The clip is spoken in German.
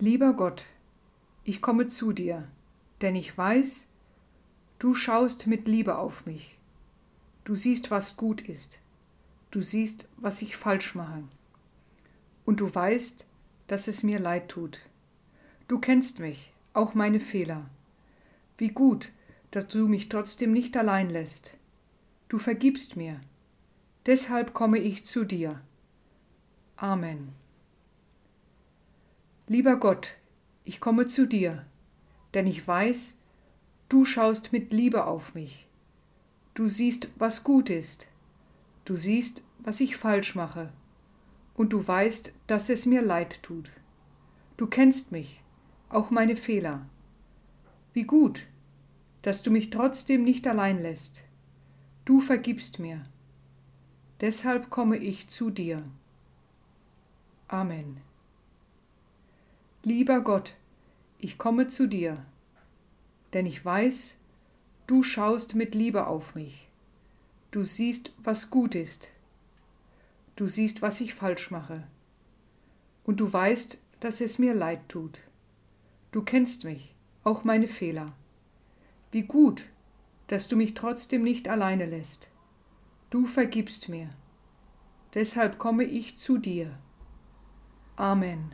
Lieber Gott, ich komme zu dir, denn ich weiß, du schaust mit Liebe auf mich. Du siehst, was gut ist. Du siehst, was ich falsch mache. Und du weißt, dass es mir leid tut. Du kennst mich, auch meine Fehler. Wie gut, dass du mich trotzdem nicht allein lässt. Du vergibst mir. Deshalb komme ich zu dir. Amen. Lieber Gott, ich komme zu dir, denn ich weiß, du schaust mit Liebe auf mich. Du siehst, was gut ist. Du siehst, was ich falsch mache. Und du weißt, dass es mir leid tut. Du kennst mich, auch meine Fehler. Wie gut, dass du mich trotzdem nicht allein lässt. Du vergibst mir. Deshalb komme ich zu dir. Amen. Lieber Gott, ich komme zu dir, denn ich weiß, du schaust mit Liebe auf mich. Du siehst, was gut ist. Du siehst, was ich falsch mache. Und du weißt, dass es mir leid tut. Du kennst mich, auch meine Fehler. Wie gut, dass du mich trotzdem nicht alleine lässt. Du vergibst mir. Deshalb komme ich zu dir. Amen.